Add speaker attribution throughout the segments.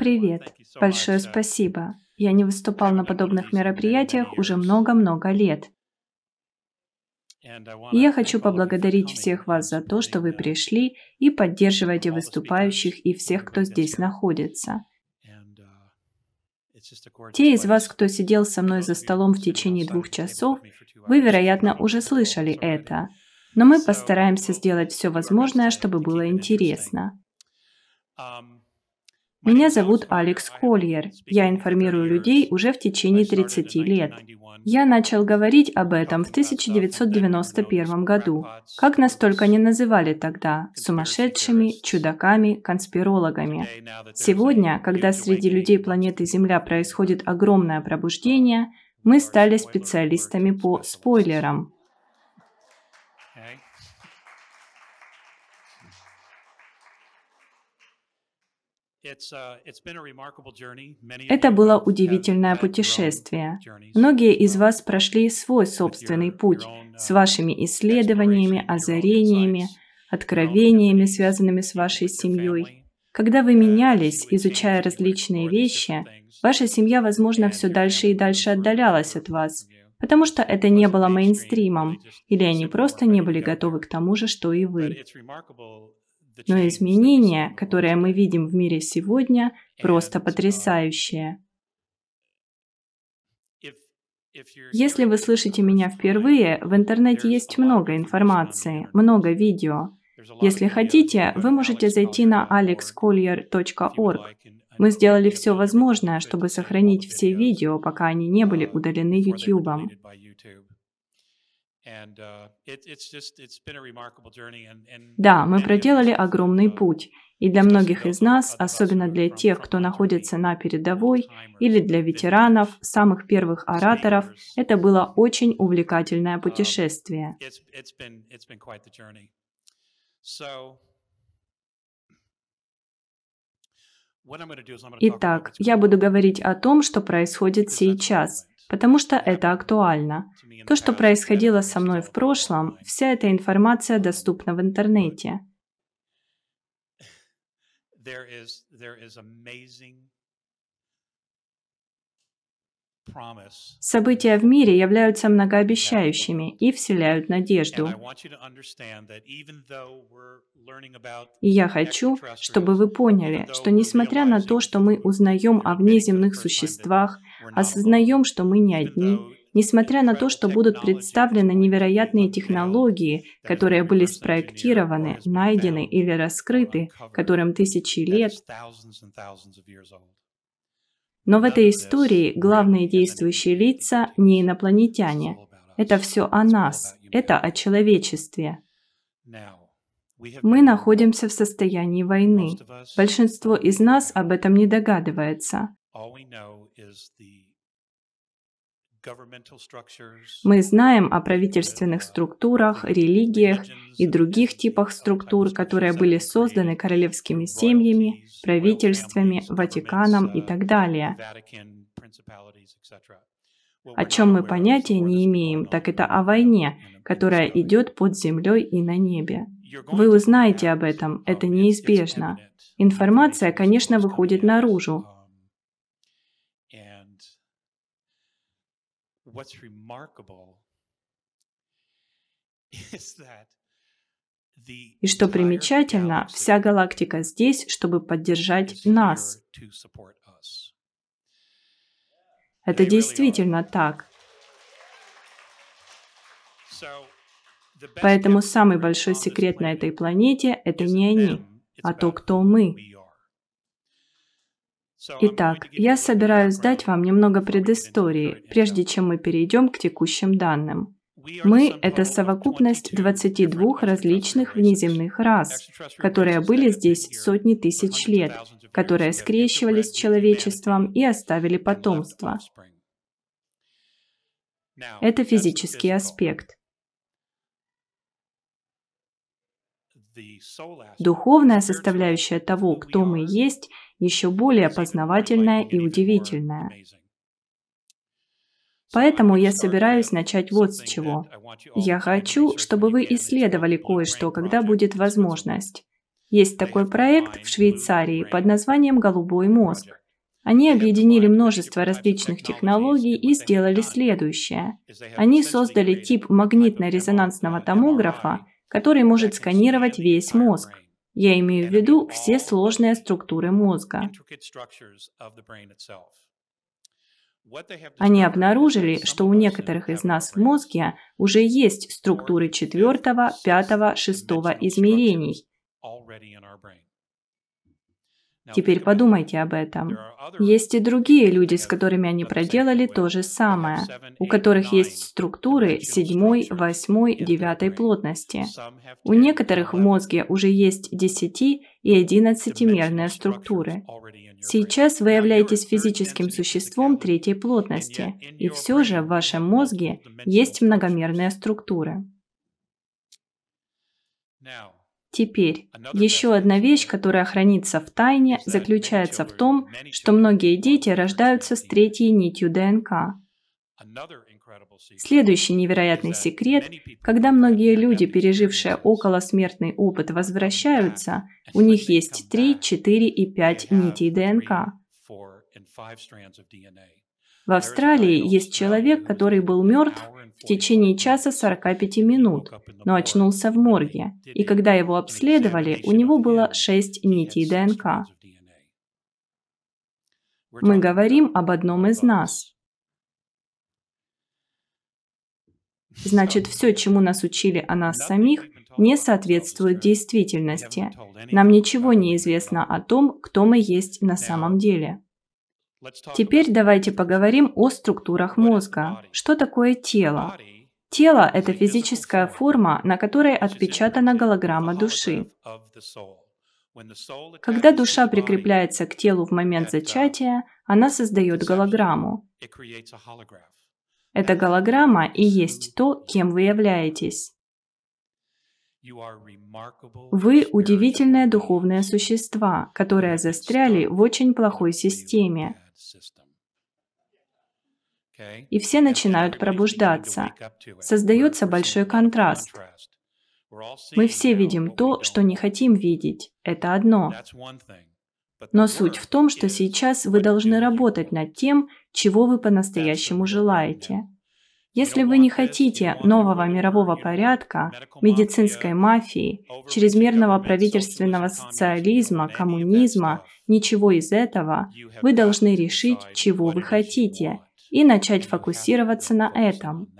Speaker 1: Привет! Большое спасибо. Я не выступал на подобных мероприятиях уже много-много лет. Я хочу поблагодарить всех вас за то, что вы пришли и поддерживаете выступающих и всех, кто здесь находится. Те из вас, кто сидел со мной за столом в течение двух часов, вы, вероятно, уже слышали это. Но мы постараемся сделать все возможное, чтобы было интересно. Меня зовут Алекс Кольер. Я информирую людей уже в течение 30 лет. Я начал говорить об этом в 1991 году. Как нас только не называли тогда – сумасшедшими, чудаками, конспирологами. Сегодня, когда среди людей планеты Земля происходит огромное пробуждение, мы стали специалистами по спойлерам. Это было удивительное путешествие. Многие из вас прошли свой собственный путь с uh, вашими исследованиями, озарениями, откровениями, связанными с вашей семьей. Когда вы менялись, изучая различные вещи, ваша семья, возможно, все дальше и дальше отдалялась от вас, потому что это не было мейнстримом, или они просто не были готовы к тому же, что и вы. Но изменения, которые мы видим в мире сегодня, просто потрясающие. Если вы слышите меня впервые, в интернете есть много информации, много видео. Если хотите, вы можете зайти на alexcollier.org. Мы сделали все возможное, чтобы сохранить все видео, пока они не были удалены YouTube. Uh, да, мы проделали огромный путь. И для многих из нас, особенно для тех, кто находится на передовой, или для ветеранов, самых первых ораторов, это было очень увлекательное um, путешествие. Итак, я буду говорить о том, что происходит сейчас, потому что это актуально. То, что происходило со мной в прошлом, вся эта информация доступна в интернете. События в мире являются многообещающими и вселяют надежду. И я хочу, чтобы вы поняли, что несмотря на то, что мы узнаем о внеземных существах, осознаем, что мы не одни, несмотря на то, что будут представлены невероятные технологии, которые были спроектированы, найдены или раскрыты, которым тысячи лет, но в этой истории главные действующие лица не инопланетяне. Это все о нас, это о человечестве. Мы находимся в состоянии войны. Большинство из нас об этом не догадывается. Мы знаем о правительственных структурах, религиях и других типах структур, которые были созданы королевскими семьями, правительствами, Ватиканом и так далее. О чем мы понятия не имеем, так это о войне, которая идет под землей и на небе. Вы узнаете об этом, это неизбежно. Информация, конечно, выходит наружу, what's remarkable is that и что примечательно, вся галактика здесь, чтобы поддержать нас. Это действительно так. Поэтому самый большой секрет на этой планете – это не они, а то, кто мы. Итак, я собираюсь дать вам немного предыстории, прежде чем мы перейдем к текущим данным. Мы — это совокупность 22 различных внеземных рас, которые были здесь сотни тысяч лет, которые скрещивались с человечеством и оставили потомство. Это физический аспект. Духовная составляющая того, кто мы есть, еще более познавательная и удивительная. Поэтому я собираюсь начать вот с чего. Я хочу, чтобы вы исследовали кое-что, когда будет возможность. Есть такой проект в Швейцарии под названием «Голубой мозг». Они объединили множество различных технологий и сделали следующее. Они создали тип магнитно-резонансного томографа, который может сканировать весь мозг. Я имею в виду все сложные структуры мозга. Они обнаружили, что у некоторых из нас в мозге уже есть структуры четвертого, пятого, шестого измерений, Теперь подумайте об этом. Есть и другие люди, с которыми они проделали то же самое, у которых есть структуры седьмой, восьмой, девятой плотности. У некоторых в мозге уже есть десяти и одиннадцатимерные структуры. Сейчас вы являетесь физическим существом третьей плотности, и все же в вашем мозге есть многомерные структуры. Теперь, еще одна вещь, которая хранится в тайне, заключается в том, что многие дети рождаются с третьей нитью ДНК. Следующий невероятный секрет, когда многие люди, пережившие околосмертный опыт, возвращаются, у них есть 3, 4 и 5 нитей ДНК. В Австралии есть человек, который был мертв в течение часа 45 минут, но очнулся в морге, и когда его обследовали, у него было 6 нитей ДНК. Мы говорим об одном из нас. Значит, все, чему нас учили о нас самих, не соответствует действительности. Нам ничего не известно о том, кто мы есть на самом деле. Теперь давайте поговорим о структурах мозга. Что такое тело? Тело – это физическая форма, на которой отпечатана голограмма души. Когда душа прикрепляется к телу в момент зачатия, она создает голограмму. Эта голограмма и есть то, кем вы являетесь. Вы удивительные духовные существа, которые застряли в очень плохой системе. И все начинают пробуждаться. Создается большой контраст. Мы все видим то, что не хотим видеть. Это одно. Но суть в том, что сейчас вы должны работать над тем, чего вы по-настоящему желаете. Если вы не хотите нового мирового порядка, медицинской мафии, чрезмерного правительственного социализма, коммунизма, ничего из этого, вы должны решить, чего вы хотите, и начать фокусироваться на этом.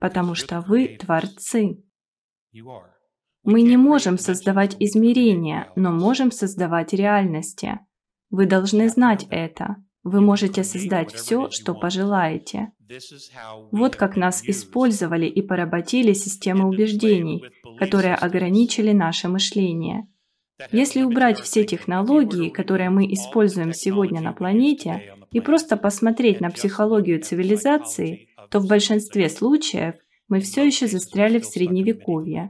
Speaker 1: Потому что вы творцы. Мы не можем создавать измерения, но можем создавать реальности. Вы должны знать это. Вы можете создать все, что пожелаете. Вот как нас использовали и поработили системы убеждений, которые ограничили наше мышление. Если убрать все технологии, которые мы используем сегодня на планете, и просто посмотреть на психологию цивилизации, то в большинстве случаев мы все еще застряли в средневековье.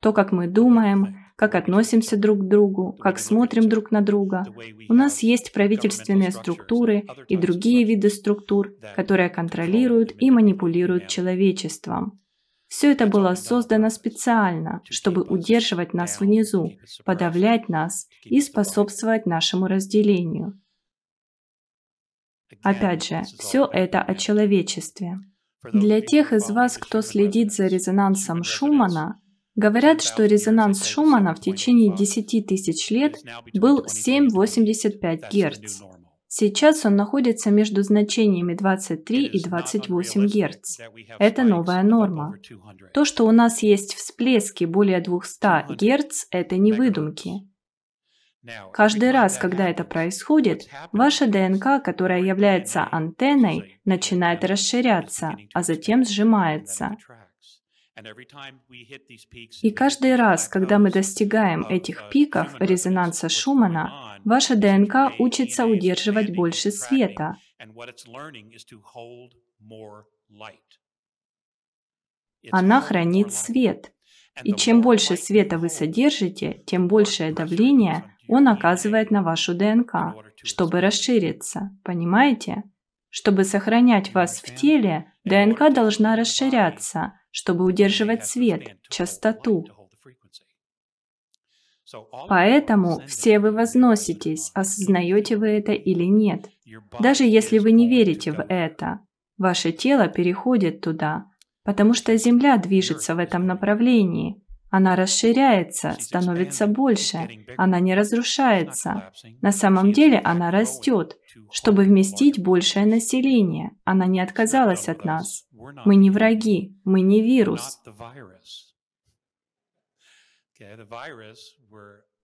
Speaker 1: То, как мы думаем, как относимся друг к другу, как смотрим друг на друга. У нас есть правительственные структуры и другие виды структур, которые контролируют и манипулируют человечеством. Все это было создано специально, чтобы удерживать нас внизу, подавлять нас и способствовать нашему разделению. Опять же, все это о человечестве. Для тех из вас, кто следит за резонансом Шумана, Говорят, что резонанс Шумана в течение 10 тысяч лет был 7,85 Гц. Сейчас он находится между значениями 23 и 28 Гц. Это новая норма. То, что у нас есть всплески более 200 Гц, это не выдумки. Каждый раз, когда это происходит, ваша ДНК, которая является антенной, начинает расширяться, а затем сжимается. И каждый раз, когда мы достигаем этих пиков резонанса Шумана, ваша ДНК учится удерживать больше света. Она хранит свет. И чем больше света вы содержите, тем большее давление он оказывает на вашу ДНК, чтобы расшириться. Понимаете? Чтобы сохранять вас в теле, ДНК должна расширяться – чтобы удерживать свет, частоту. Поэтому все вы возноситесь, осознаете вы это или нет. Даже если вы не верите в это, ваше тело переходит туда, потому что Земля движется в этом направлении. Она расширяется, становится больше, она не разрушается. На самом деле она растет, чтобы вместить большее население. Она не отказалась от нас. Мы не враги, мы не вирус.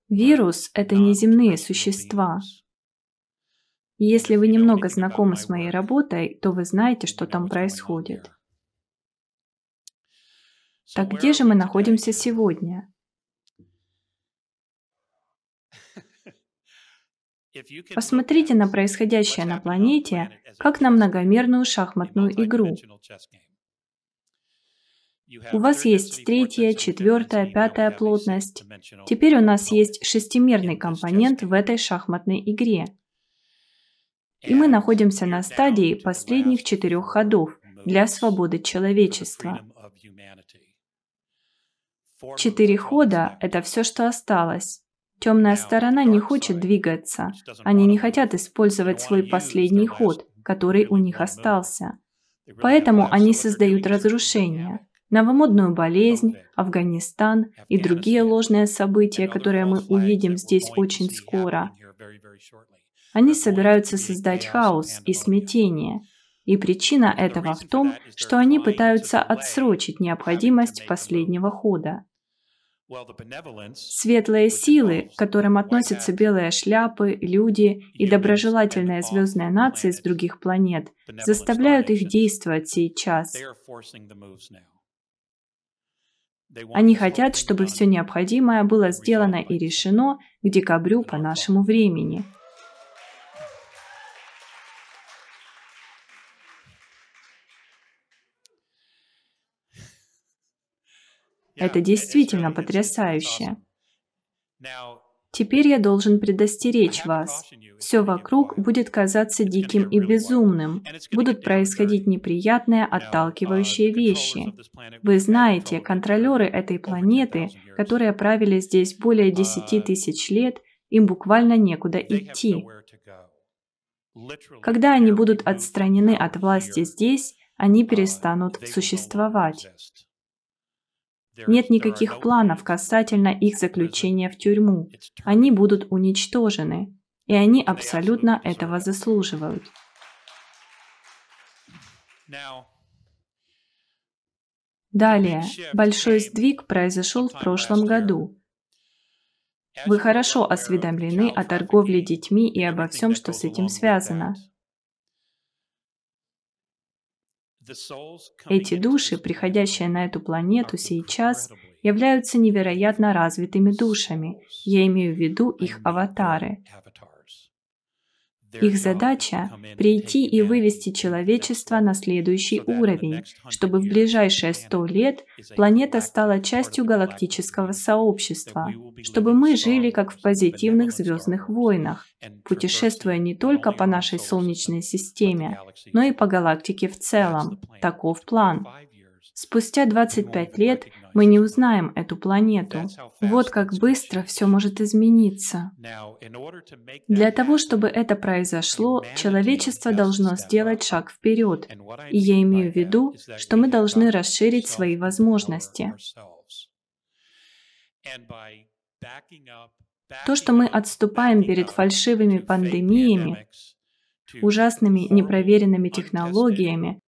Speaker 1: Вирус – это неземные существа. И если вы немного знакомы с моей работой, то вы знаете, что там происходит. Так где же мы находимся сегодня? Посмотрите на происходящее на планете, как на многомерную шахматную игру. У вас есть третья, четвертая, пятая плотность. Теперь у нас есть шестимерный компонент в этой шахматной игре. И мы находимся на стадии последних четырех ходов для свободы человечества. Четыре хода – это все, что осталось. Темная сторона не хочет двигаться. Они не хотят использовать свой последний ход, который у них остался. Поэтому они создают разрушения. Новомодную болезнь, Афганистан и другие ложные события, которые мы увидим здесь очень скоро. Они собираются создать хаос и смятение. И причина этого в том, что они пытаются отсрочить необходимость последнего хода. Светлые силы, к которым относятся белые шляпы, люди и доброжелательные звездные нации с других планет, заставляют их действовать сейчас. Они хотят, чтобы все необходимое было сделано и решено к декабрю по нашему времени. Это действительно потрясающе. Теперь я должен предостеречь вас. Все вокруг будет казаться диким и безумным. Будут происходить неприятные, отталкивающие вещи. Вы знаете, контролеры этой планеты, которые правили здесь более 10 тысяч лет, им буквально некуда идти. Когда они будут отстранены от власти здесь, они перестанут существовать. Нет никаких планов касательно их заключения в тюрьму. Они будут уничтожены. И они абсолютно этого заслуживают. Далее, большой сдвиг произошел в прошлом году. Вы хорошо осведомлены о торговле детьми и обо всем, что с этим связано. Эти души, приходящие на эту планету сейчас, являются невероятно развитыми душами. Я имею в виду их аватары. Их задача – прийти и вывести человечество на следующий уровень, чтобы в ближайшие сто лет планета стала частью галактического сообщества, чтобы мы жили как в позитивных звездных войнах, путешествуя не только по нашей Солнечной системе, но и по галактике в целом. Таков план. Спустя 25 лет мы не узнаем эту планету. Вот как быстро все может измениться. Для того, чтобы это произошло, человечество должно сделать шаг вперед. И я имею в виду, что мы должны расширить свои возможности. То, что мы отступаем перед фальшивыми пандемиями, ужасными непроверенными технологиями,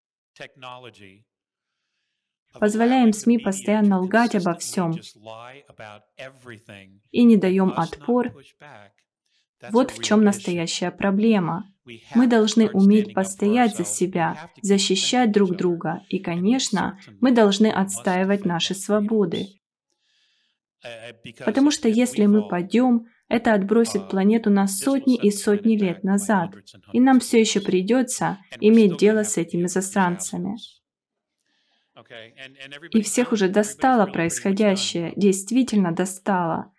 Speaker 1: Позволяем СМИ постоянно лгать обо всем и не даем отпор. Вот в чем настоящая проблема. Мы должны уметь постоять за себя, защищать друг друга, и, конечно, мы должны отстаивать наши свободы. Потому что если мы пойдем, это отбросит планету на сотни и сотни лет назад, и нам все еще придется иметь дело с этими засранцами. И всех уже достало происходящее, действительно достало.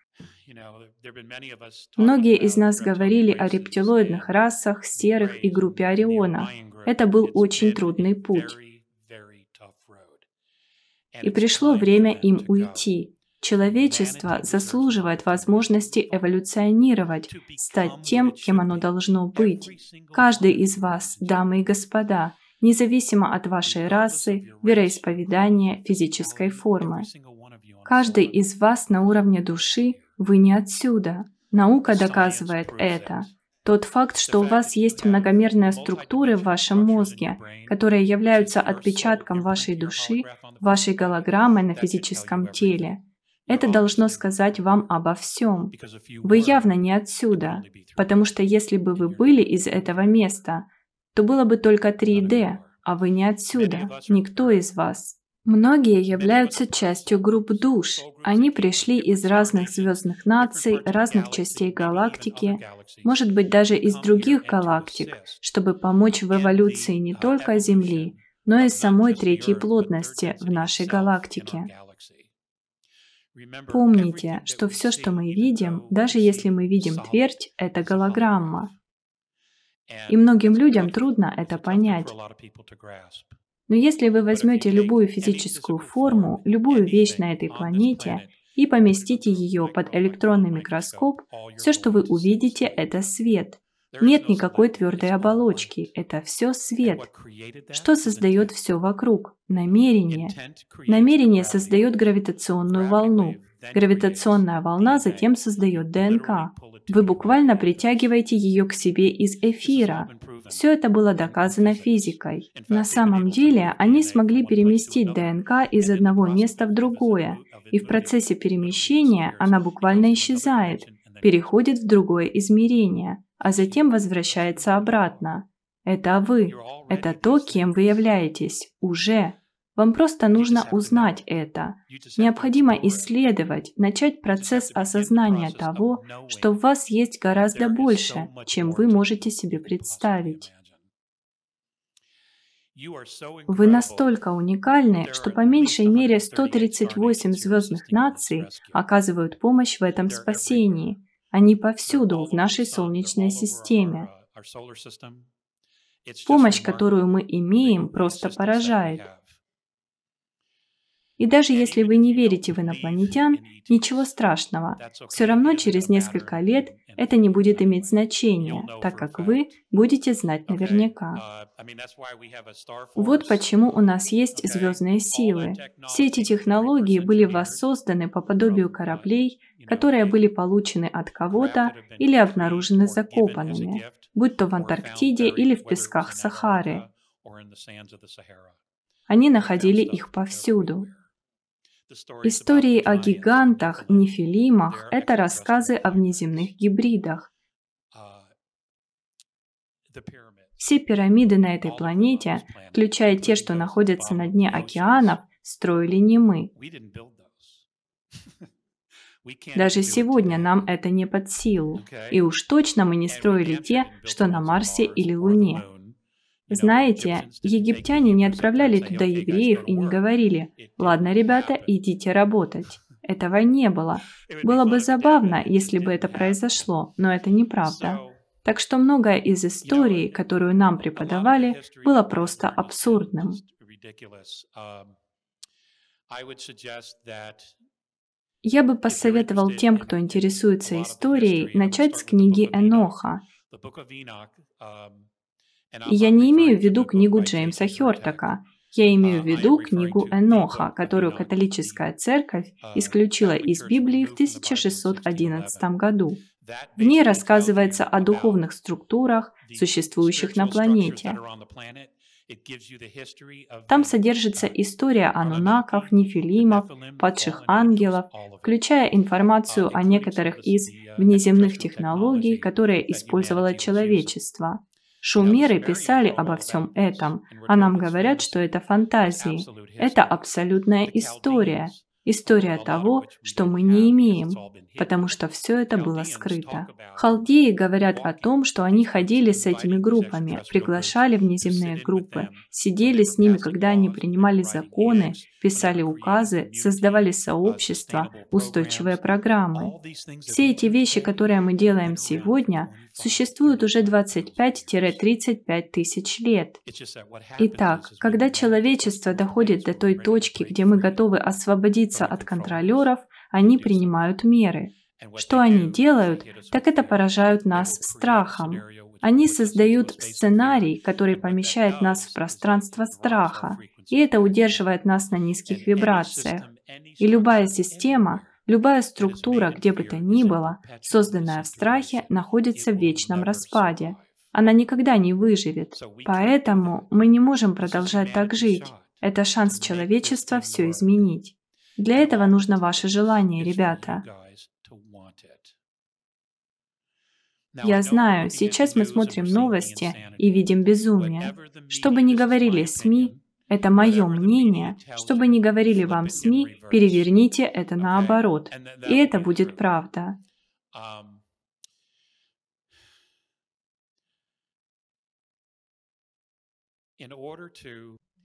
Speaker 1: Многие из нас говорили о рептилоидных расах, серых и группе Ориона. Это был очень трудный путь. И пришло время им уйти. Человечество заслуживает возможности эволюционировать, стать тем, кем оно должно быть. Каждый из вас, дамы и господа, независимо от вашей расы, вероисповедания, физической формы. Каждый из вас на уровне души, вы не отсюда. Наука доказывает это. Тот факт, что у вас есть многомерные структуры в вашем мозге, которые являются отпечатком вашей души, вашей голограммой на физическом теле, это должно сказать вам обо всем. Вы явно не отсюда, потому что если бы вы были из этого места, то было бы только 3D, а вы не отсюда, никто из вас. Многие являются частью групп душ. Они пришли из разных звездных наций, разных частей галактики, может быть, даже из других галактик, чтобы помочь в эволюции не только Земли, но и самой третьей плотности в нашей галактике. Помните, что все, что мы видим, даже если мы видим твердь, это голограмма. И многим людям трудно это понять. Но если вы возьмете любую физическую форму, любую вещь на этой планете и поместите ее под электронный микроскоп, все, что вы увидите, это свет. Нет никакой твердой оболочки, это все свет. Что создает все вокруг? Намерение. Намерение создает гравитационную волну. Гравитационная волна затем создает ДНК. Вы буквально притягиваете ее к себе из эфира. Все это было доказано физикой. На самом деле, они смогли переместить ДНК из одного места в другое, и в процессе перемещения она буквально исчезает, переходит в другое измерение, а затем возвращается обратно. Это вы. Это то, кем вы являетесь. Уже. Вам просто нужно узнать это. Необходимо исследовать, начать процесс осознания того, что в вас есть гораздо больше, чем вы можете себе представить. Вы настолько уникальны, что по меньшей мере 138 звездных наций оказывают помощь в этом спасении. Они повсюду в нашей Солнечной системе. Помощь, которую мы имеем, просто поражает. И даже если вы не верите в инопланетян, ничего страшного. Все равно через несколько лет это не будет иметь значения, так как вы будете знать наверняка. Вот почему у нас есть звездные силы. Все эти технологии были воссозданы по подобию кораблей, которые были получены от кого-то или обнаружены закопанными, будь то в Антарктиде или в песках Сахары. Они находили их повсюду. Истории о гигантах, нефилимах – это рассказы о внеземных гибридах. Все пирамиды на этой планете, включая те, что находятся на дне океанов, строили не мы. Даже сегодня нам это не под силу. И уж точно мы не строили те, что на Марсе или Луне. Знаете, египтяне не отправляли туда евреев и не говорили «Ладно, ребята, идите работать». Этого не было. Было бы забавно, если бы это произошло, но это неправда. Так что многое из истории, которую нам преподавали, было просто абсурдным. Я бы посоветовал тем, кто интересуется историей, начать с книги Эноха. И я не имею в виду книгу Джеймса Хёртака. Я имею в виду книгу Эноха, которую католическая церковь исключила из Библии в 1611 году. В ней рассказывается о духовных структурах, существующих на планете. Там содержится история анунаков, нефилимов, падших ангелов, включая информацию о некоторых из внеземных технологий, которые использовало человечество. Шумеры писали обо всем этом, а нам говорят, что это фантазии. Это абсолютная история. История того, что мы не имеем, потому что все это было скрыто. Халдеи говорят о том, что они ходили с этими группами, приглашали внеземные группы, сидели с ними, когда они принимали законы, писали указы, создавали сообщества, устойчивые программы. Все эти вещи, которые мы делаем сегодня, существуют уже 25-35 тысяч лет. Итак, когда человечество доходит до той точки, где мы готовы освободиться от контролеров, они принимают меры. Что они делают, так это поражают нас страхом. Они создают сценарий, который помещает нас в пространство страха, и это удерживает нас на низких вибрациях. И любая система, любая структура, где бы то ни было, созданная в страхе, находится в вечном распаде. Она никогда не выживет. Поэтому мы не можем продолжать так жить. Это шанс человечества все изменить. Для этого нужно ваше желание, ребята. Я знаю, сейчас мы смотрим новости и видим безумие. Что бы ни говорили СМИ, это мое мнение, что бы ни говорили вам СМИ, переверните это наоборот, и это будет правда.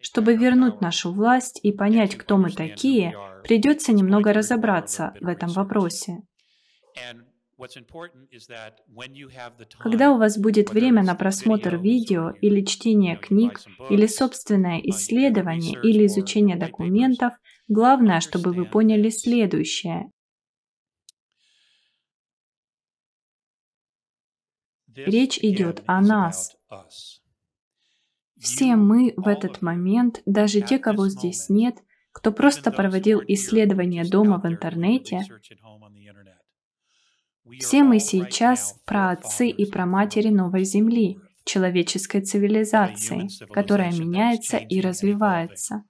Speaker 1: Чтобы вернуть нашу власть и понять, кто мы такие, придется немного разобраться в этом вопросе. Когда у вас будет время на просмотр видео или чтение книг, или собственное исследование или изучение документов, главное, чтобы вы поняли следующее. Речь идет о нас. Все мы в этот момент, даже те, кого здесь нет, кто просто проводил исследования дома в интернете, все мы сейчас про отцы и про матери новой земли, человеческой цивилизации, которая меняется и развивается.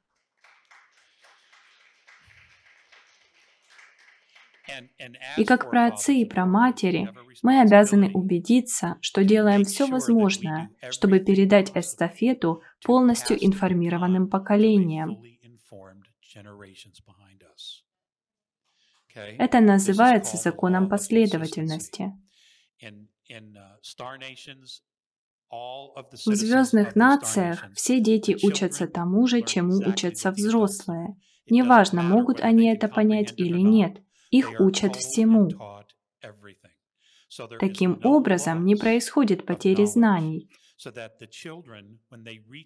Speaker 1: И как про отцы и про матери, мы обязаны убедиться, что делаем все возможное, чтобы передать эстафету полностью информированным поколениям. Это называется законом последовательности. В звездных нациях все дети учатся тому же, чему учатся взрослые. Неважно, могут они это понять или нет, их учат всему. Таким образом, не происходит потери знаний.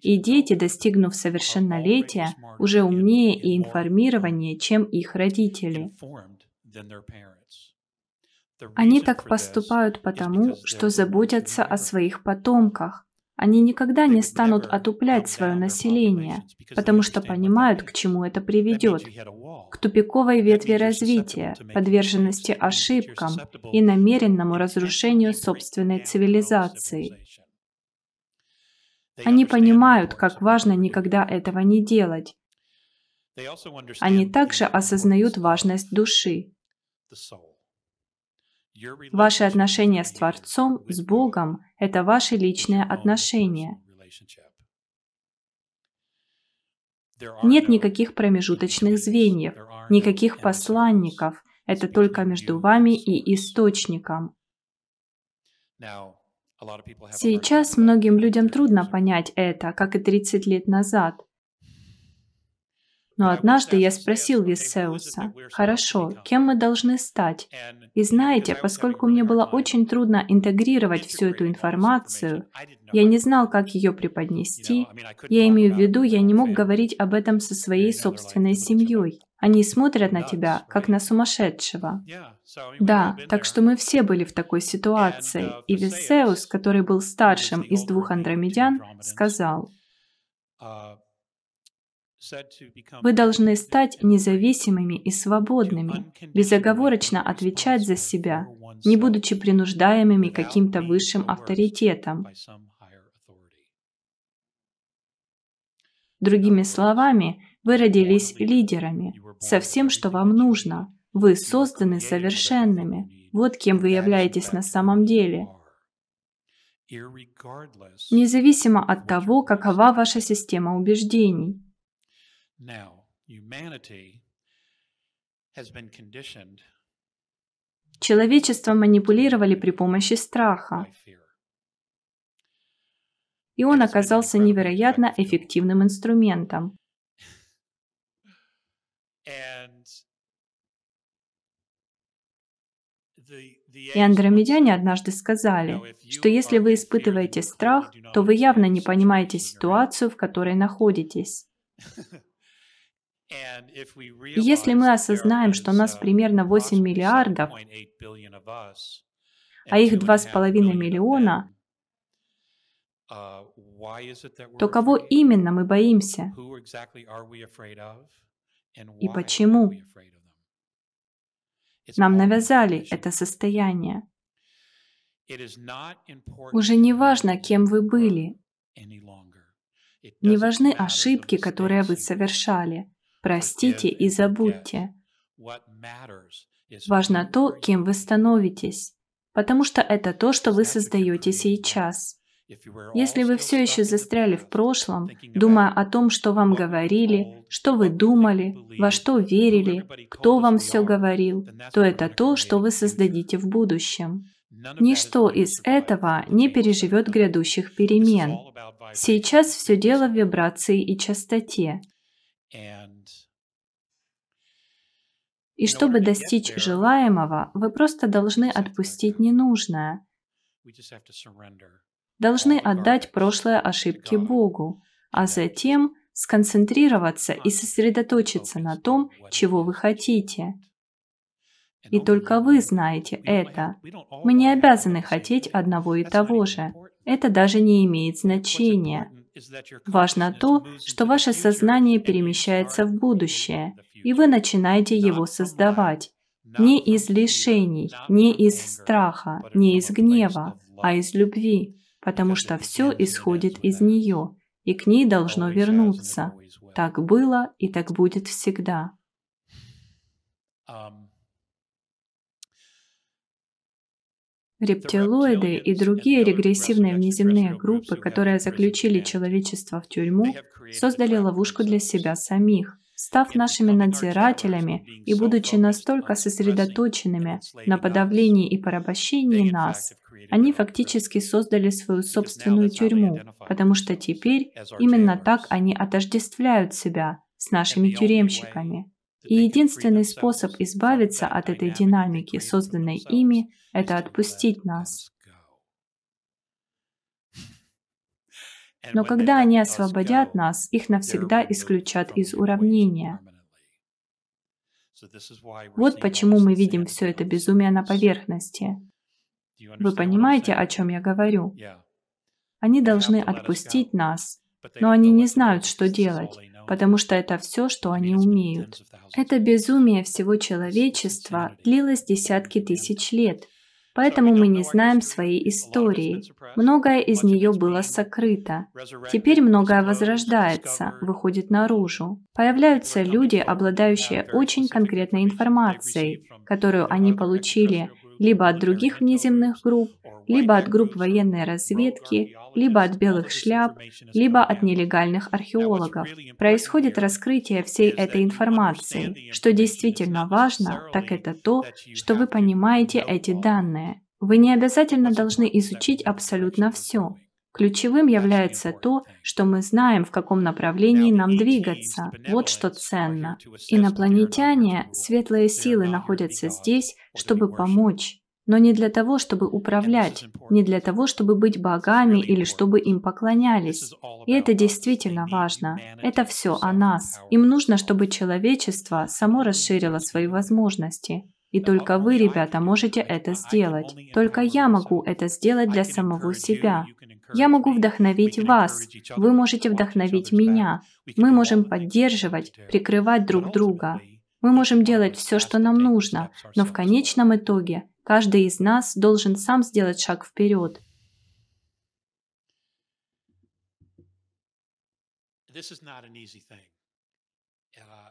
Speaker 1: И дети, достигнув совершеннолетия, уже умнее и информированнее, чем их родители. Они так поступают потому, что заботятся о своих потомках. Они никогда не станут отуплять свое население, потому что понимают, к чему это приведет. К тупиковой ветви развития, подверженности ошибкам и намеренному разрушению собственной цивилизации. Они понимают, как важно никогда этого не делать. Они также осознают важность души. Ваши отношения с Творцом, с Богом – это ваши личные отношения. Нет никаких промежуточных звеньев, никаких посланников. Это только между вами и Источником. Сейчас многим людям трудно понять это, как и 30 лет назад. Но однажды я спросил Виссеуса, «Хорошо, кем мы должны стать?» И знаете, поскольку мне было очень трудно интегрировать всю эту информацию, я не знал, как ее преподнести, я имею в виду, я не мог говорить об этом со своей собственной семьей. Они смотрят на тебя, как на сумасшедшего. Да, так что мы все были в такой ситуации. И Висеус, который был старшим из двух андромедян, сказал, вы должны стать независимыми и свободными, безоговорочно отвечать за себя, не будучи принуждаемыми каким-то высшим авторитетом. Другими словами, вы родились лидерами, со всем, что вам нужно. Вы созданы совершенными. Вот кем вы являетесь на самом деле. Независимо от того, какова ваша система убеждений. Человечество манипулировали при помощи страха. И он оказался невероятно эффективным инструментом. И андромедяне однажды сказали, что если вы испытываете страх, то вы явно не понимаете ситуацию, в которой находитесь. И если мы осознаем, что нас примерно 8 миллиардов, а их 2,5 миллиона, то кого именно мы боимся? И почему? Нам навязали это состояние. Уже не важно, кем вы были. Не важны ошибки, которые вы совершали. Простите и забудьте. Важно то, кем вы становитесь, потому что это то, что вы создаете сейчас. Если вы все еще застряли в прошлом, думая о том, что вам говорили, что вы думали, во что верили, кто вам все говорил, то это то, что вы создадите в будущем. Ничто из этого не переживет грядущих перемен. Сейчас все дело в вибрации и частоте. И чтобы достичь желаемого, вы просто должны отпустить ненужное. Должны отдать прошлые ошибки Богу, а затем сконцентрироваться и сосредоточиться на том, чего вы хотите. И только вы знаете это. Мы не обязаны хотеть одного и того же. Это даже не имеет значения. Важно то, что ваше сознание перемещается в будущее, и вы начинаете его создавать. Не из лишений, не из страха, не из гнева, а из любви, потому что все исходит из нее, и к ней должно вернуться. Так было и так будет всегда. Рептилоиды и другие регрессивные внеземные группы, которые заключили человечество в тюрьму, создали ловушку для себя самих, став нашими надзирателями и будучи настолько сосредоточенными на подавлении и порабощении нас, они фактически создали свою собственную тюрьму, потому что теперь именно так они отождествляют себя с нашими тюремщиками. И единственный способ избавиться от этой динамики, созданной ими, это отпустить нас. Но когда они освободят нас, их навсегда исключат из уравнения. Вот почему мы видим все это безумие на поверхности. Вы понимаете, о чем я говорю? Они должны отпустить нас, но они не знают, что делать, потому что это все, что они умеют. Это безумие всего человечества длилось десятки тысяч лет, Поэтому мы не знаем своей истории. Многое из нее было сокрыто. Теперь многое возрождается, выходит наружу. Появляются люди, обладающие очень конкретной информацией, которую они получили либо от других внеземных групп, либо от групп военной разведки, либо от белых шляп, либо от нелегальных археологов. Происходит раскрытие всей этой информации. Что действительно важно, так это то, что вы понимаете эти данные. Вы не обязательно должны изучить абсолютно все. Ключевым является то, что мы знаем, в каком направлении нам двигаться. Вот что ценно. Инопланетяне, светлые силы находятся здесь, чтобы помочь. Но не для того, чтобы управлять, не для того, чтобы быть богами или чтобы им поклонялись. И это действительно важно. Это все о нас. Им нужно, чтобы человечество само расширило свои возможности. И только вы, ребята, можете это сделать. Только я могу это сделать для самого себя. Я могу вдохновить вас, вы можете вдохновить меня. Мы можем поддерживать, прикрывать друг друга. Мы можем делать все, что нам нужно, но в конечном итоге каждый из нас должен сам сделать шаг вперед.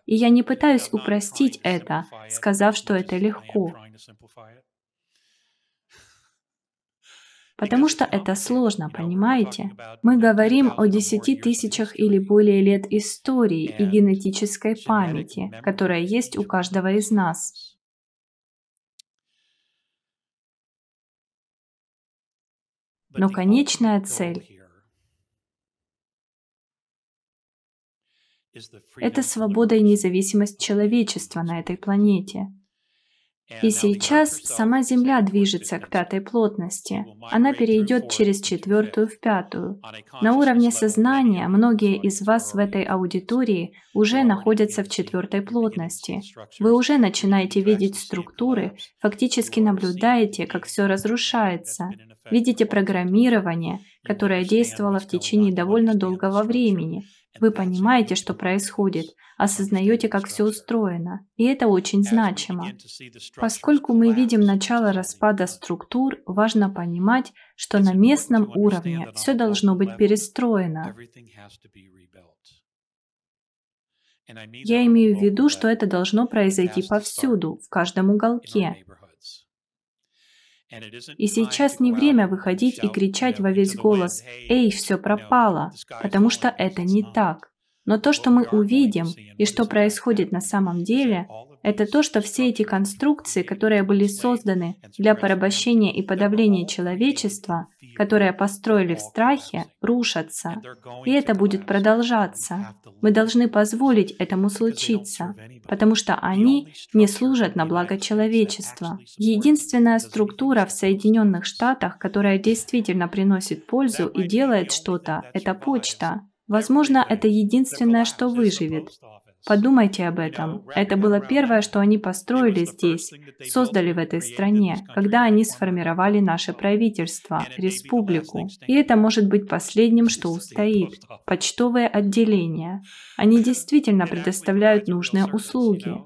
Speaker 1: И я не пытаюсь упростить это, сказав, что это легко. Потому что это сложно, понимаете? Мы говорим о десяти тысячах или более лет истории и генетической памяти, которая есть у каждого из нас. Но конечная цель — это свобода и независимость человечества на этой планете. И сейчас сама Земля движется к пятой плотности. Она перейдет через четвертую в пятую. На уровне сознания многие из вас в этой аудитории уже находятся в четвертой плотности. Вы уже начинаете видеть структуры, фактически наблюдаете, как все разрушается. Видите программирование, которое действовало в течение довольно долгого времени. Вы понимаете, что происходит, осознаете, как все устроено, и это очень значимо. Поскольку мы видим начало распада структур, важно понимать, что на местном уровне все должно быть перестроено. Я имею в виду, что это должно произойти повсюду, в каждом уголке. И сейчас не время выходить и кричать во весь голос «Эй, все пропало!», потому что это не так. Но то, что мы увидим и что происходит на самом деле, это то, что все эти конструкции, которые были созданы для порабощения и подавления человечества, которые построили в страхе, рушатся. И это будет продолжаться. Мы должны позволить этому случиться, потому что они не служат на благо человечества. Единственная структура в Соединенных Штатах, которая действительно приносит пользу и делает что-то, это почта. Возможно, это единственное, что выживет. Подумайте об этом. Это было первое, что они построили здесь, создали в этой стране, когда они сформировали наше правительство, республику. И это может быть последним, что устоит. Почтовые отделения. Они действительно предоставляют нужные услуги.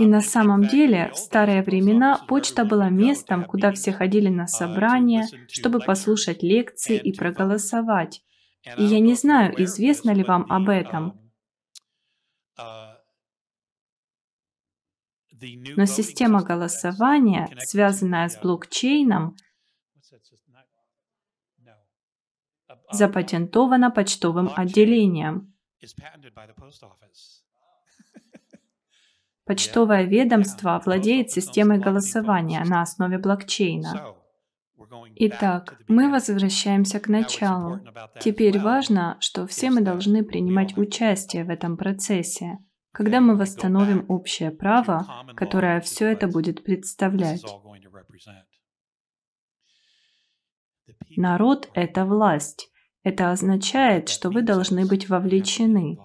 Speaker 1: И на самом деле, в старые времена почта была местом, куда все ходили на собрания, чтобы послушать лекции и проголосовать. И я не знаю, известно ли вам об этом. Но система голосования, связанная с блокчейном, запатентована почтовым отделением. Почтовое ведомство владеет системой голосования на основе блокчейна. Итак, мы возвращаемся к началу. Теперь важно, что все мы должны принимать участие в этом процессе, когда мы восстановим общее право, которое все это будет представлять. Народ — это власть. Это означает, что вы должны быть вовлечены.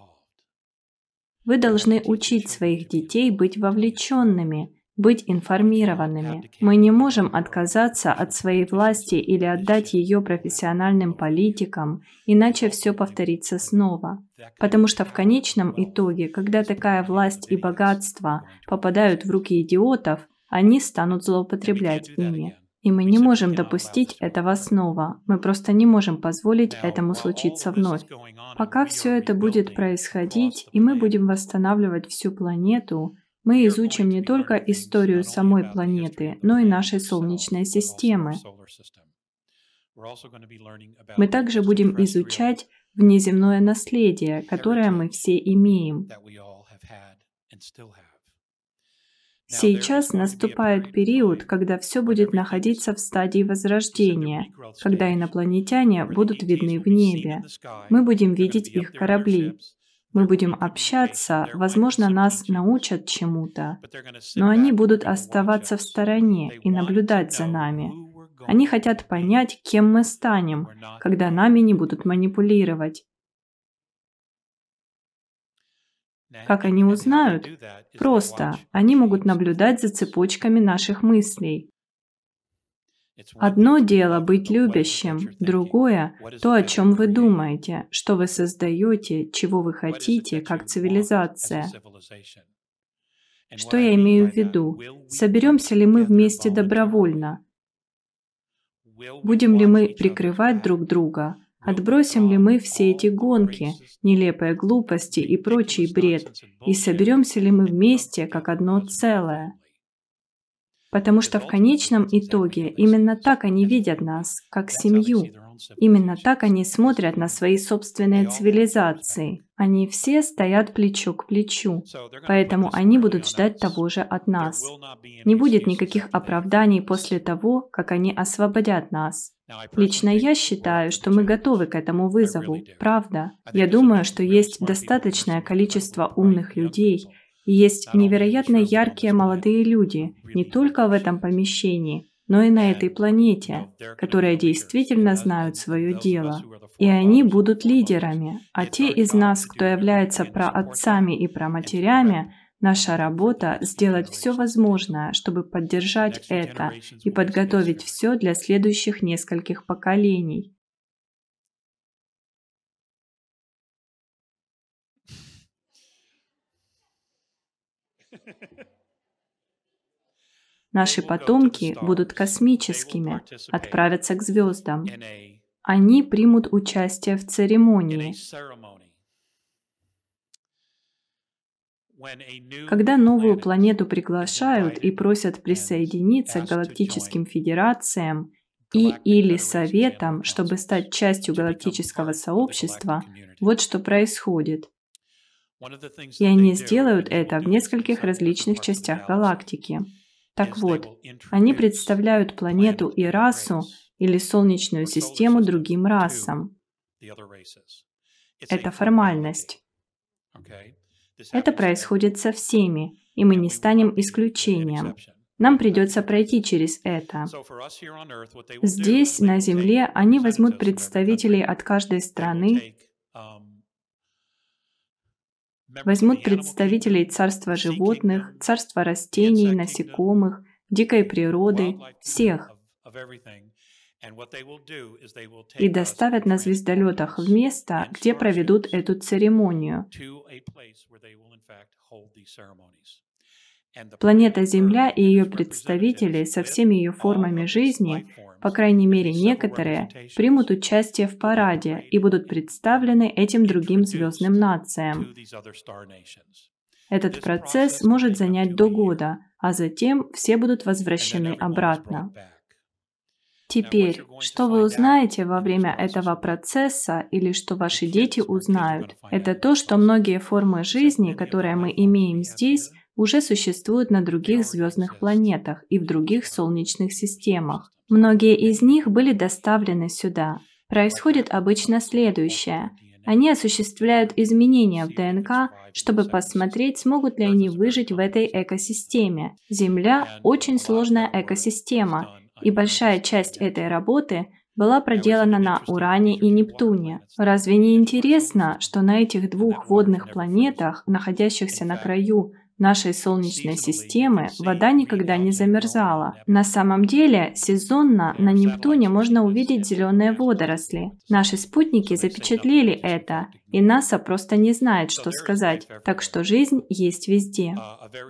Speaker 1: Вы должны учить своих детей быть вовлеченными, быть информированными. Мы не можем отказаться от своей власти или отдать ее профессиональным политикам, иначе все повторится снова. Потому что в конечном итоге, когда такая власть и богатство попадают в руки идиотов, они станут злоупотреблять ими. И мы не можем допустить этого снова. Мы просто не можем позволить этому случиться вновь. Пока все это будет происходить, и мы будем восстанавливать всю планету, мы изучим не только историю самой планеты, но и нашей Солнечной системы. Мы также будем изучать внеземное наследие, которое мы все имеем. Сейчас наступает период, когда все будет находиться в стадии возрождения, когда инопланетяне будут видны в небе. Мы будем видеть их корабли. Мы будем общаться, возможно, нас научат чему-то, но они будут оставаться в стороне и наблюдать за нами. Они хотят понять, кем мы станем, когда нами не будут манипулировать. Как они узнают? Просто. Они могут наблюдать за цепочками наших мыслей. Одно дело быть любящим, другое – то, о чем вы думаете, что вы создаете, чего вы хотите, как цивилизация. Что я имею в виду? Соберемся ли мы вместе добровольно? Будем ли мы прикрывать друг друга? Отбросим ли мы все эти гонки, нелепые глупости и прочий бред, и соберемся ли мы вместе как одно целое? Потому что в конечном итоге именно так они видят нас, как семью. Именно так они смотрят на свои собственные цивилизации. Они все стоят плечо к плечу, поэтому они будут ждать того же от нас. Не будет никаких оправданий после того, как они освободят нас. Лично я считаю, что мы готовы к этому вызову, правда. Я думаю, что есть достаточное количество умных людей, есть невероятно яркие молодые люди, не только в этом помещении, но и на этой планете, которые действительно знают свое дело. И они будут лидерами, а те из нас, кто является праотцами и праматерями, Наша работа – сделать все возможное, чтобы поддержать это и подготовить все для следующих нескольких поколений. Наши потомки будут космическими, отправятся к звездам. Они примут участие в церемонии. Когда новую планету приглашают и просят присоединиться к галактическим федерациям и или советам, чтобы стать частью галактического сообщества, вот что происходит. И они сделают это в нескольких различных частях галактики. Так вот, они представляют планету и расу или Солнечную систему другим расам. Это формальность. Это происходит со всеми, и мы не станем исключением. Нам придется пройти через это. Здесь, на Земле, они возьмут представителей от каждой страны, возьмут представителей царства животных, царства растений, насекомых, дикой природы, всех, и доставят на звездолетах в место, где проведут эту церемонию. Планета Земля и ее представители со всеми ее формами жизни, по крайней мере некоторые, примут участие в параде и будут представлены этим другим звездным нациям. Этот процесс может занять до года, а затем все будут возвращены обратно. Теперь, что вы узнаете во время этого процесса или что ваши дети узнают, это то, что многие формы жизни, которые мы имеем здесь, уже существуют на других звездных планетах и в других солнечных системах. Многие из них были доставлены сюда. Происходит обычно следующее. Они осуществляют изменения в ДНК, чтобы посмотреть, смогут ли они выжить в этой экосистеме. Земля – очень сложная экосистема, и большая часть этой работы была проделана на Уране и Нептуне. Разве не интересно, что на этих двух водных планетах, находящихся на краю нашей Солнечной системы вода никогда не замерзала. На самом деле, сезонно на Нептуне можно увидеть зеленые водоросли. Наши спутники запечатлели это, и НАСА просто не знает, что сказать, так что жизнь есть везде.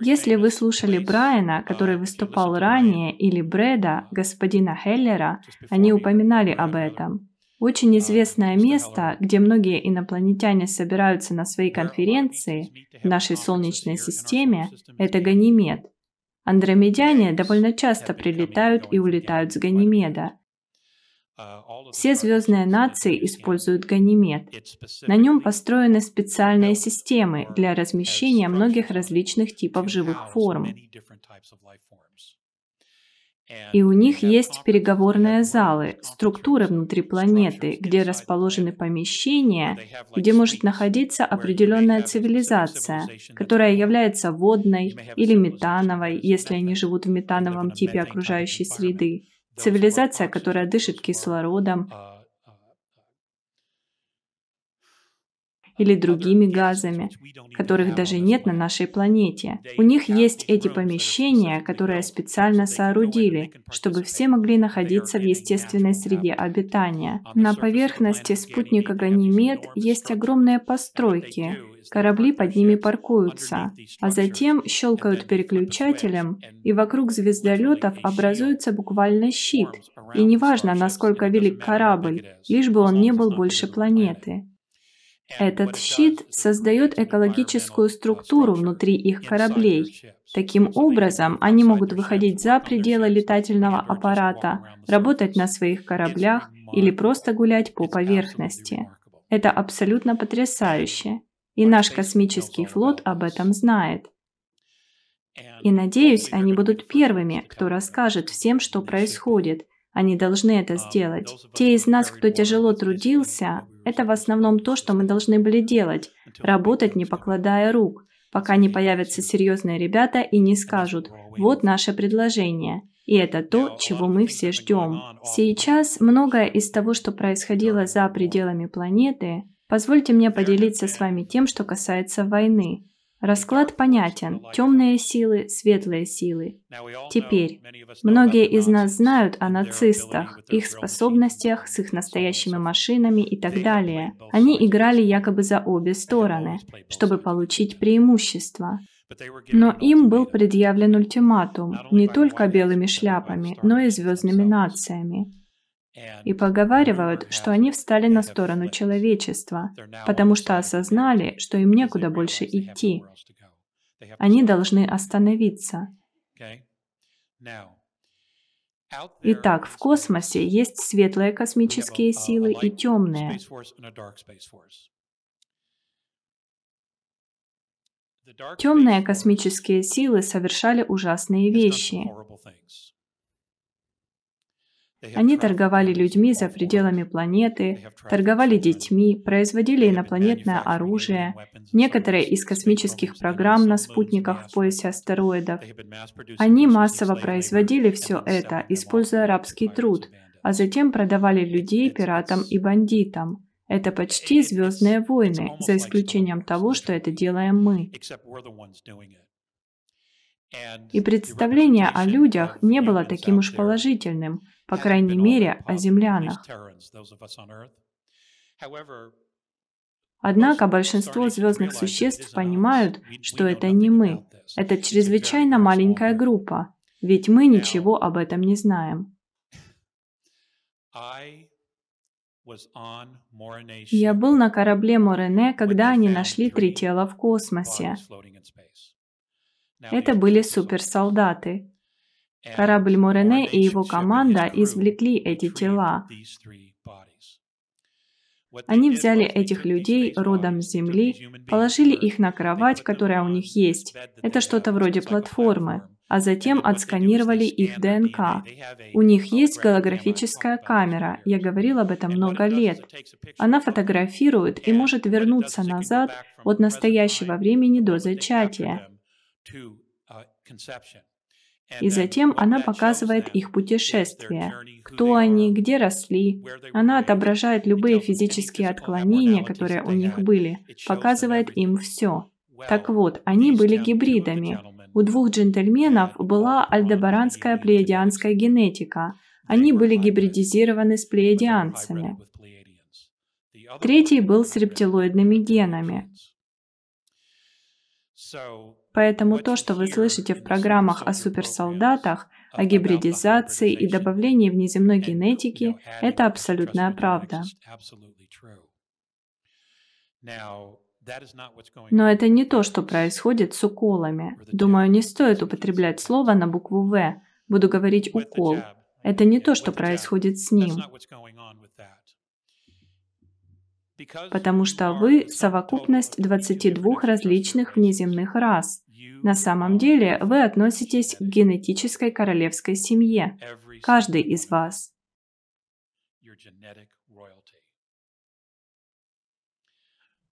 Speaker 1: Если вы слушали Брайана, который выступал ранее, или Брэда, господина Хеллера, они упоминали об этом. Очень известное место, где многие инопланетяне собираются на свои конференции в нашей Солнечной системе, это Ганимед. Андромедяне довольно часто прилетают и улетают с Ганимеда. Все звездные нации используют Ганимед. На нем построены специальные системы для размещения многих различных типов живых форм. И у них есть переговорные залы, структуры внутри планеты, где расположены помещения, где может находиться определенная цивилизация, которая является водной или метановой, если они живут в метановом типе окружающей среды, цивилизация, которая дышит кислородом, или другими газами, которых даже нет на нашей планете. У них есть эти помещения, которые специально соорудили, чтобы все могли находиться в естественной среде обитания. На поверхности спутника Ганимед есть огромные постройки, корабли под ними паркуются, а затем щелкают переключателем, и вокруг звездолетов образуется буквально щит. И неважно, насколько велик корабль, лишь бы он не был больше планеты. Этот щит создает экологическую структуру внутри их кораблей. Таким образом, они могут выходить за пределы летательного аппарата, работать на своих кораблях или просто гулять по поверхности. Это абсолютно потрясающе. И наш космический флот об этом знает. И надеюсь, они будут первыми, кто расскажет всем, что происходит, они должны это сделать. Те из нас, кто тяжело трудился, это в основном то, что мы должны были делать – работать, не покладая рук. пока не появятся серьезные ребята и не скажут «вот наше предложение». И это то, чего мы все ждем. Сейчас многое из того, что происходило за пределами планеты, позвольте мне поделиться с вами тем, что касается войны. Расклад понятен. Темные силы, светлые силы. Теперь, многие из нас знают о нацистах, их способностях с их настоящими машинами и так далее. Они играли якобы за обе стороны, чтобы получить преимущество. Но им был предъявлен ультиматум не только белыми шляпами, но и звездными нациями. И поговаривают, что они встали на сторону человечества, потому что осознали, что им некуда больше идти. Они должны остановиться. Итак, в космосе есть светлые космические силы и темные. Темные космические силы совершали ужасные вещи. Они торговали людьми за пределами планеты, торговали детьми, производили инопланетное оружие, некоторые из космических программ на спутниках в поясе астероидов. Они массово производили все это, используя рабский труд, а затем продавали людей пиратам и бандитам. Это почти звездные войны, за исключением того, что это делаем мы. И представление о людях не было таким уж положительным, по крайней мере, о землянах. Однако большинство звездных существ понимают, что это не мы. Это чрезвычайно маленькая группа, ведь мы ничего об этом не знаем. Я был на корабле Морене, когда они нашли три тела в космосе. Это были суперсолдаты. Корабль Морене и его команда извлекли эти тела. Они взяли этих людей родом с Земли, положили их на кровать, которая у них есть. Это что-то вроде платформы а затем отсканировали их ДНК. У них есть голографическая камера, я говорил об этом много лет. Она фотографирует и может вернуться назад от настоящего времени до зачатия. И затем она показывает их путешествие, кто они, где росли. Она отображает любые физические отклонения, которые у них были, показывает им все. Так вот, они были гибридами. У двух джентльменов была альдебаранская плеядианская генетика. Они были гибридизированы с плеядианцами. Третий был с рептилоидными генами. Поэтому то, что вы слышите в программах о суперсолдатах, о гибридизации и добавлении внеземной генетики, это абсолютная правда. Но это не то, что происходит с уколами. Думаю, не стоит употреблять слово на букву «В». Буду говорить «укол». Это не то, что происходит с ним. Потому что вы – совокупность 22 различных внеземных рас. На самом деле вы относитесь к генетической королевской семье. Каждый из вас.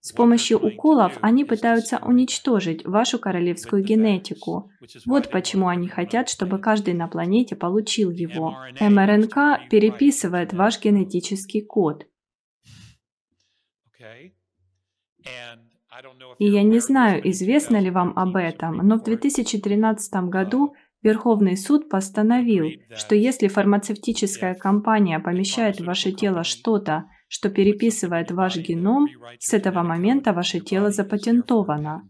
Speaker 1: С помощью уколов они пытаются уничтожить вашу королевскую генетику. Вот почему они хотят, чтобы каждый на планете получил его. МРНК переписывает ваш генетический код. И я не знаю, известно ли вам об этом, но в 2013 году Верховный суд постановил, что если фармацевтическая компания помещает в ваше тело что-то, что переписывает ваш геном, с этого момента ваше тело запатентовано.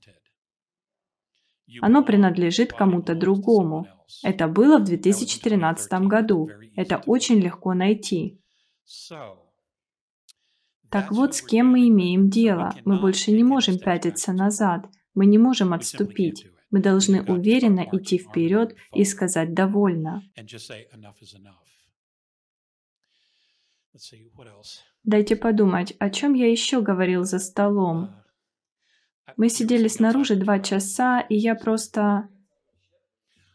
Speaker 1: Оно принадлежит кому-то другому. Это было в 2013 году. Это очень легко найти. Так вот, с кем мы имеем дело. Мы больше не можем пятиться назад. Мы не можем отступить. Мы должны уверенно идти вперед и сказать «довольно». Дайте подумать, о чем я еще говорил за столом. Мы сидели снаружи два часа, и я просто...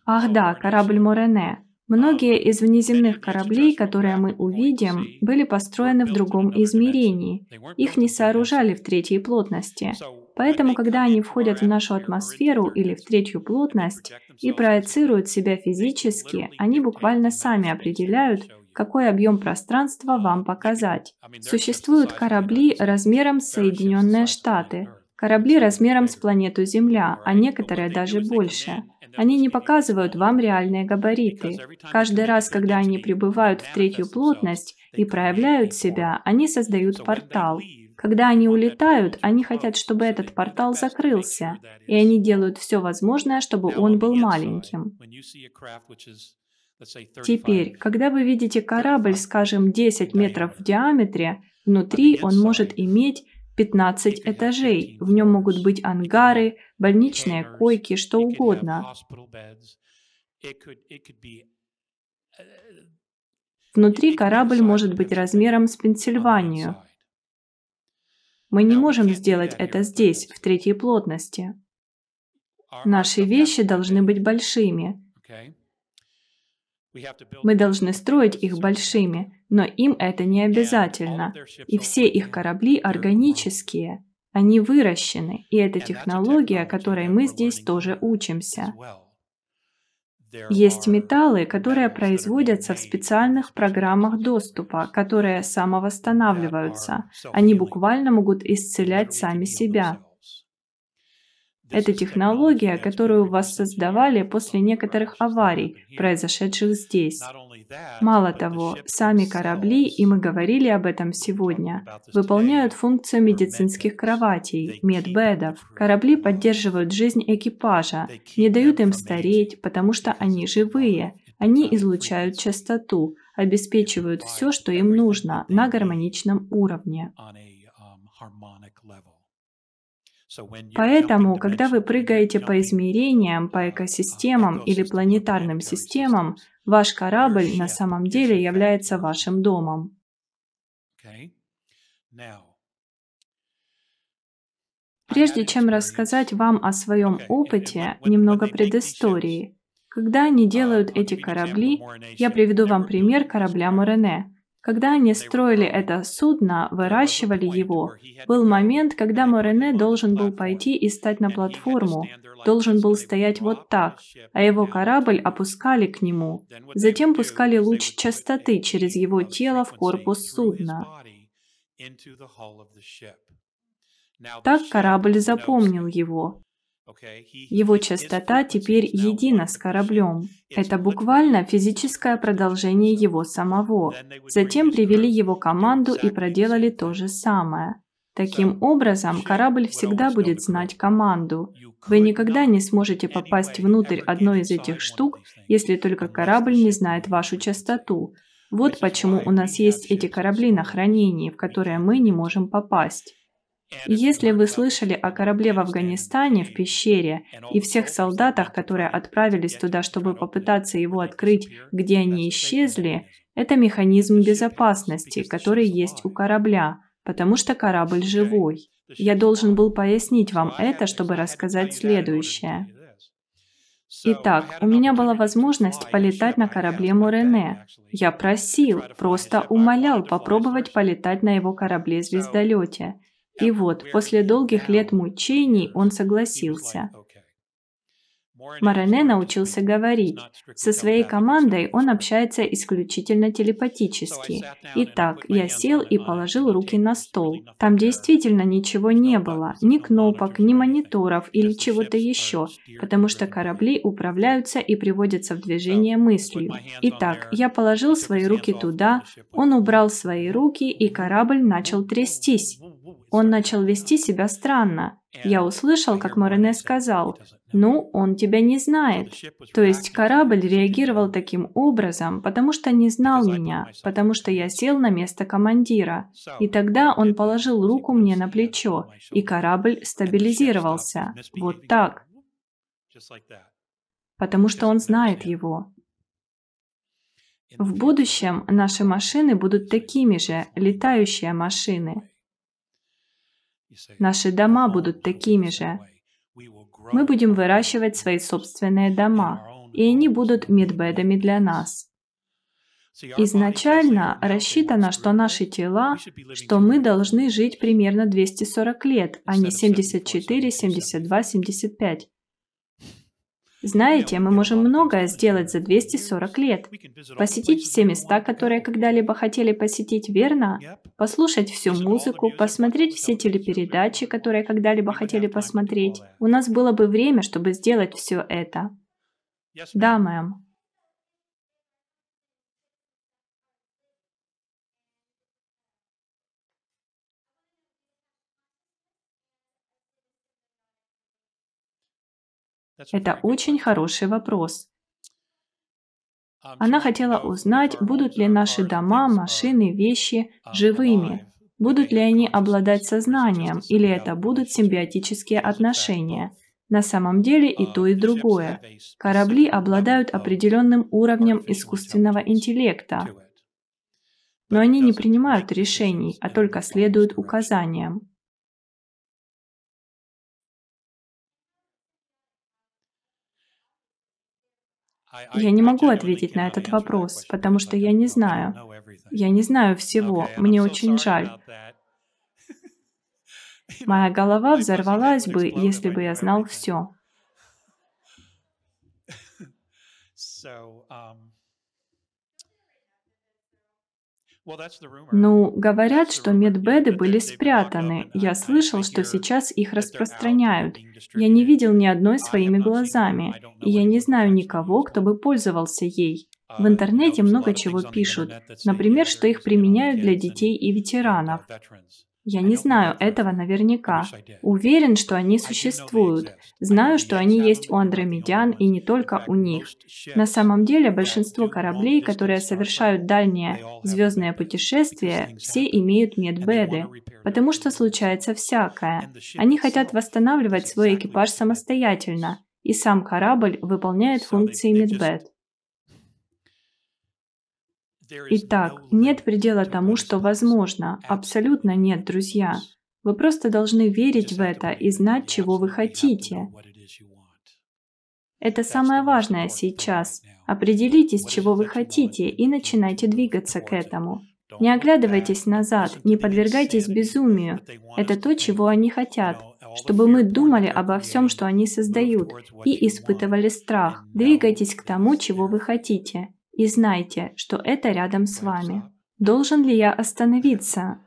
Speaker 1: Ах да, корабль Морене. Многие из внеземных кораблей, которые мы увидим, были построены в другом измерении. Их не сооружали в третьей плотности. Поэтому, когда они входят в нашу атмосферу или в третью плотность и проецируют себя физически, они буквально сами определяют, какой объем пространства вам показать. Существуют корабли размером с Соединенные Штаты, корабли размером с планету Земля, а некоторые даже больше – они не показывают вам реальные габариты. Каждый раз, когда они прибывают в третью плотность и проявляют себя, они создают портал. Когда они улетают, они хотят, чтобы этот портал закрылся, и они делают все возможное, чтобы он был маленьким. Теперь, когда вы видите корабль, скажем, 10 метров в диаметре, внутри он может иметь 15 этажей. В нем могут быть ангары, больничные койки, что угодно. Внутри корабль может быть размером с Пенсильванию. Мы не можем сделать это здесь, в третьей плотности. Наши вещи должны быть большими. Мы должны строить их большими, но им это не обязательно. И все их корабли органические. Они выращены, и это технология, которой мы здесь тоже учимся. Есть металлы, которые производятся в специальных программах доступа, которые самовосстанавливаются. Они буквально могут исцелять сами себя. Это технология, которую воссоздавали после некоторых аварий, произошедших здесь. Мало того, сами корабли, и мы говорили об этом сегодня, выполняют функцию медицинских кроватей, медбедов. Корабли поддерживают жизнь экипажа, не дают им стареть, потому что они живые. Они излучают частоту, обеспечивают все, что им нужно на гармоничном уровне. Поэтому, когда вы прыгаете по измерениям, по экосистемам или планетарным системам, ваш корабль на самом деле является вашим домом. Прежде чем рассказать вам о своем опыте, немного предыстории. Когда они делают эти корабли, я приведу вам пример корабля Морене. Когда они строили это судно, выращивали его, был момент, когда Морене должен был пойти и стать на платформу, должен был стоять вот так, а его корабль опускали к нему. Затем пускали луч частоты через его тело в корпус судна. Так корабль запомнил его. Его частота теперь едина с кораблем. Это буквально физическое продолжение его самого. Затем привели его команду и проделали то же самое. Таким образом, корабль всегда будет знать команду. Вы никогда не сможете попасть внутрь одной из этих штук, если только корабль не знает вашу частоту. Вот почему у нас есть эти корабли на хранении, в которые мы не можем попасть. Если вы слышали о корабле в Афганистане, в пещере, и всех солдатах, которые отправились туда, чтобы попытаться его открыть, где они исчезли, это механизм безопасности, который есть у корабля, потому что корабль живой. Я должен был пояснить вам это, чтобы рассказать следующее. Итак, у меня была возможность полетать на корабле Морене. Я просил, просто умолял попробовать полетать на его корабле-звездолете. И вот, после долгих лет мучений он согласился. Марене научился говорить. Со своей командой он общается исключительно телепатически. Итак, я сел и положил руки на стол. Там действительно ничего не было, ни кнопок, ни мониторов или чего-то еще, потому что корабли управляются и приводятся в движение мыслью. Итак, я положил свои руки туда, он убрал свои руки, и корабль начал трястись. Он начал вести себя странно. Я услышал, как Морене сказал, «Ну, он тебя не знает». То есть корабль реагировал таким образом, потому что не знал меня, потому что я сел на место командира. И тогда он положил руку мне на плечо, и корабль стабилизировался. Вот так. Потому что он знает его. В будущем наши машины будут такими же, летающие машины. Наши дома будут такими же. Мы будем выращивать свои собственные дома. и они будут медбедами для нас. Изначально рассчитано, что наши тела, что мы должны жить примерно 240 лет, а не 74, 72, 75. Знаете, мы можем многое сделать за 240 лет. Посетить все места, которые когда-либо хотели посетить, верно? Послушать всю музыку, посмотреть все телепередачи, которые когда-либо хотели посмотреть. У нас было бы время, чтобы сделать все это. Да, мэм. Это очень хороший вопрос. Она хотела узнать, будут ли наши дома, машины, вещи живыми, будут ли они обладать сознанием, или это будут симбиотические отношения. На самом деле и то, и другое. Корабли обладают определенным уровнем искусственного интеллекта, но они не принимают решений, а только следуют указаниям. Я не могу ответить на этот вопрос, потому что я не знаю. Я не знаю всего. Мне очень жаль. Моя голова взорвалась бы, если бы я знал все. Ну, говорят, что медбеды были спрятаны. Я слышал, что сейчас их распространяют. Я не видел ни одной своими глазами, и я не знаю никого, кто бы пользовался ей. В интернете много чего пишут. Например, что их применяют для детей и ветеранов. Я не знаю этого наверняка. Уверен, что они существуют. Знаю, что они есть у андромедян и не только у них. На самом деле, большинство кораблей, которые совершают дальние звездные путешествия, все имеют медбеды, потому что случается всякое. Они хотят восстанавливать свой экипаж самостоятельно, и сам корабль выполняет функции медбед. Итак, нет предела тому, что возможно. Абсолютно нет, друзья. Вы просто должны верить в это и знать, чего вы хотите. Это самое важное сейчас. Определитесь, чего вы хотите, и начинайте двигаться к этому. Не оглядывайтесь назад, не подвергайтесь безумию. Это то, чего они хотят. Чтобы мы думали обо всем, что они создают, и испытывали страх. Двигайтесь к тому, чего вы хотите. И знайте, что это рядом с вами. Должен ли я остановиться?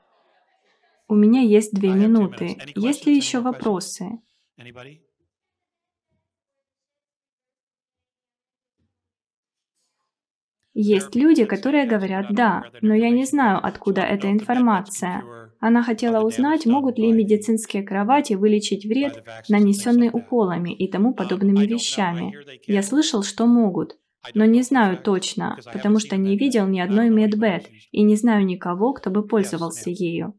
Speaker 1: У меня есть две минуты. Есть ли еще вопросы? Есть люди, которые говорят «да», но я не знаю, откуда эта информация. Она хотела узнать, могут ли медицинские кровати вылечить вред, нанесенный уколами и тому подобными вещами. Я слышал, что могут но не знаю точно, потому что не видел ни одной медбет и не знаю никого, кто бы пользовался ею.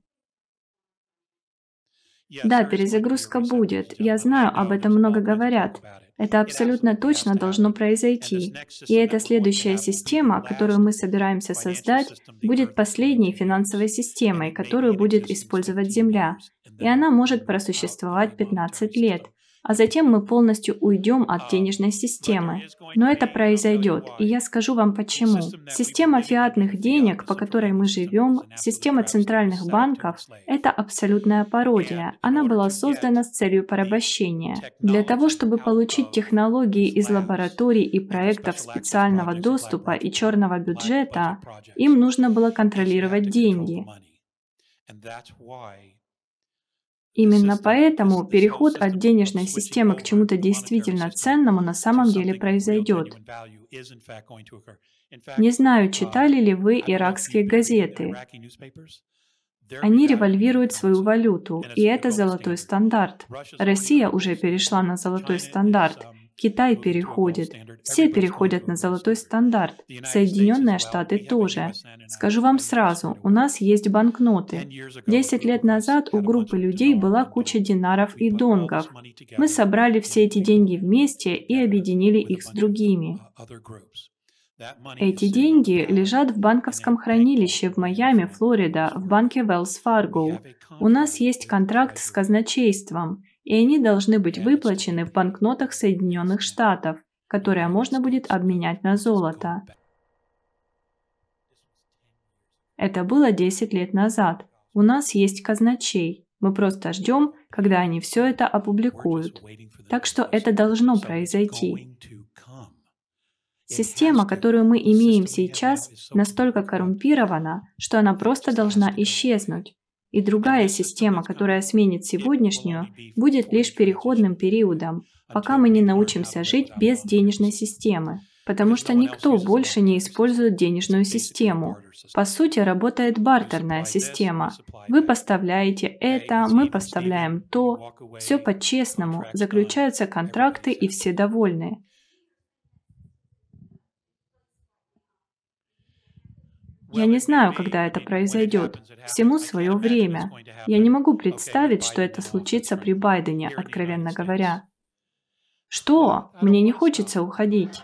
Speaker 1: Да, перезагрузка будет. Я знаю, об этом много говорят. Это абсолютно точно должно произойти. И эта следующая система, которую мы собираемся создать, будет последней финансовой системой, которую будет использовать Земля. И она может просуществовать 15 лет а затем мы полностью уйдем от денежной системы. Но это произойдет, и я скажу вам почему. Система фиатных денег, по которой мы живем, система центральных банков – это абсолютная пародия. Она была создана с целью порабощения. Для того, чтобы получить технологии из лабораторий и проектов специального доступа и черного бюджета, им нужно было контролировать деньги. Именно поэтому переход от денежной системы к чему-то действительно ценному на самом деле произойдет. Не знаю, читали ли вы иракские газеты. Они револьвируют свою валюту, и это золотой стандарт. Россия уже перешла на золотой стандарт. Китай переходит. Все переходят на золотой стандарт. Соединенные Штаты тоже. Скажу вам сразу, у нас есть банкноты. Десять лет назад у группы людей была куча динаров и донгов. Мы собрали все эти деньги вместе и объединили их с другими. Эти деньги лежат в банковском хранилище в Майами, Флорида, в банке Wells Fargo. У нас есть контракт с казначейством и они должны быть выплачены в банкнотах Соединенных Штатов. которое можно будет обменять на золото. Это было 10 лет назад. У нас есть казначей. Мы просто ждем, когда они все это опубликуют. Так что это должно произойти. Система, которую мы имеем сейчас, настолько коррумпирована, что она просто должна исчезнуть. И другая система, которая сменит сегодняшнюю, будет лишь переходным периодом, пока мы не научимся жить без денежной системы. Потому что никто больше не использует денежную систему. По сути, работает бартерная система. Вы поставляете это, мы поставляем то. Все по-честному, заключаются контракты и все довольны. Я не знаю, когда это произойдет. Всему свое время. Я не могу представить, что это случится при Байдене, откровенно говоря. Что? Мне не хочется уходить.